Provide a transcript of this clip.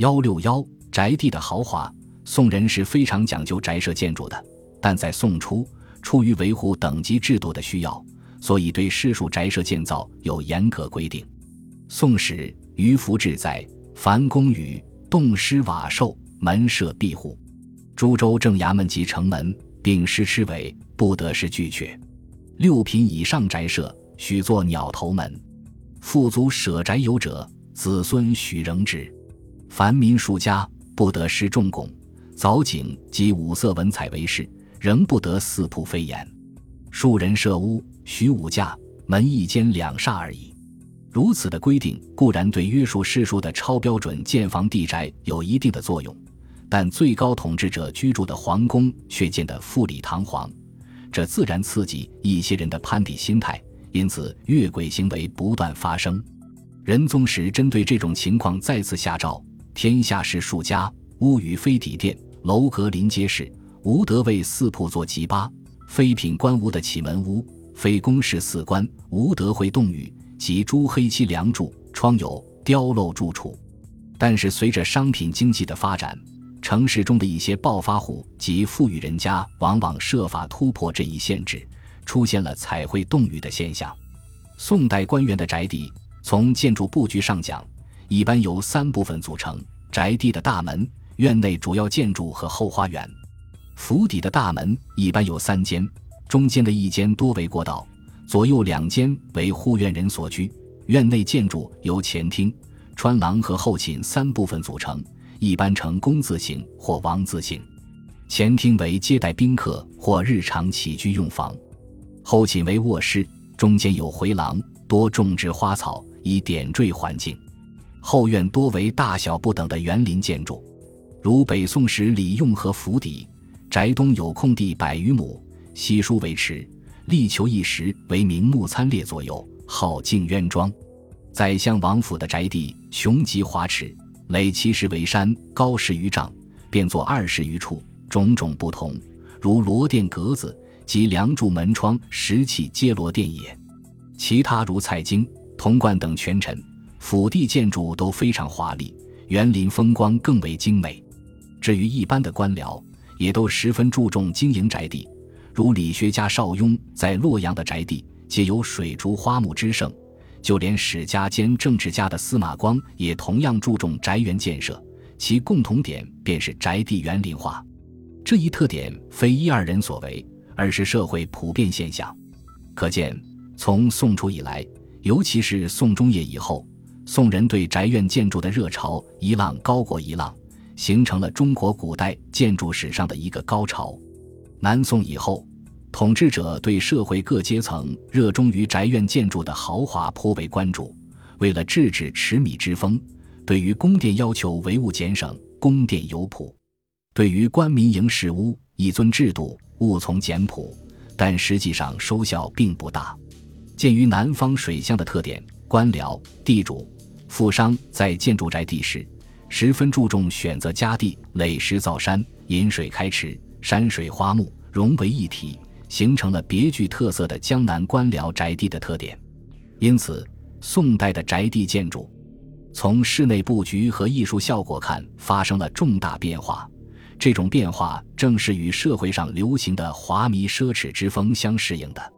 幺六幺宅地的豪华，宋人是非常讲究宅舍建筑的，但在宋初，出于维护等级制度的需要，所以对世庶宅舍建造有严格规定。《宋史·于福志》载：凡宫宇，洞师瓦兽，门设壁户。诸州正衙门及城门，并施螭尾，不得是巨阙。六品以上宅舍，许作鸟头门。富足舍宅有者，子孙许仍之。凡民庶家，不得施重拱、藻井及五色文彩为饰，仍不得四铺飞檐。庶人设屋，许五架，门一间两煞而已。如此的规定固然对约束世庶的超标准建房地宅有一定的作用。但最高统治者居住的皇宫却建得富丽堂皇，这自然刺激一些人的攀比心态，因此越轨行为不断发生。仁宗时针对这种情况再次下诏：天下士数家，屋宇非底殿，楼阁临街市，无德为四铺作吉八；非品官屋的启门屋，非宫室四官，无德会洞宇及朱黑漆梁柱，窗有雕镂柱础。但是随着商品经济的发展，城市中的一些暴发户及富裕人家，往往设法突破这一限制，出现了彩绘洞宇的现象。宋代官员的宅邸，从建筑布局上讲，一般由三部分组成：宅地的大门、院内主要建筑和后花园。府邸的大门一般有三间，中间的一间多为过道，左右两间为护院人所居。院内建筑由前厅、穿廊和后寝三部分组成。一般呈工字形或王字形，前厅为接待宾客或日常起居用房，后寝为卧室，中间有回廊，多种植花草以点缀环境。后院多为大小不等的园林建筑，如北宋时李用和府邸，宅东有空地百余亩，西书为池，力求一时为名目参列左右，号静渊庄。宰相王府的宅地雄极华池。垒七十为山，高十余丈，变作二十余处，种种不同，如罗殿格子及梁柱门窗石砌皆罗殿也。其他如蔡京、童贯等权臣府邸建筑都非常华丽，园林风光更为精美。至于一般的官僚，也都十分注重经营宅地，如理学家邵雍在洛阳的宅地，皆有水竹花木之盛。就连史家兼政治家的司马光也同样注重宅园建设，其共同点便是宅地园林化。这一特点非一二人所为，而是社会普遍现象。可见，从宋初以来，尤其是宋中叶以后，宋人对宅院建筑的热潮一浪高过一浪，形成了中国古代建筑史上的一个高潮。南宋以后。统治者对社会各阶层热衷于宅院建筑的豪华颇为关注，为了制止持米之风，对于宫殿要求唯物简省，宫殿有谱；对于官民营事屋以尊制度，务从简朴，但实际上收效并不大。鉴于南方水乡的特点，官僚、地主、富商在建筑宅地时，十分注重选择佳地，垒石造山，引水开池，山水花木融为一体。形成了别具特色的江南官僚宅地的特点，因此宋代的宅地建筑，从室内布局和艺术效果看发生了重大变化。这种变化正是与社会上流行的华靡奢侈之风相适应的。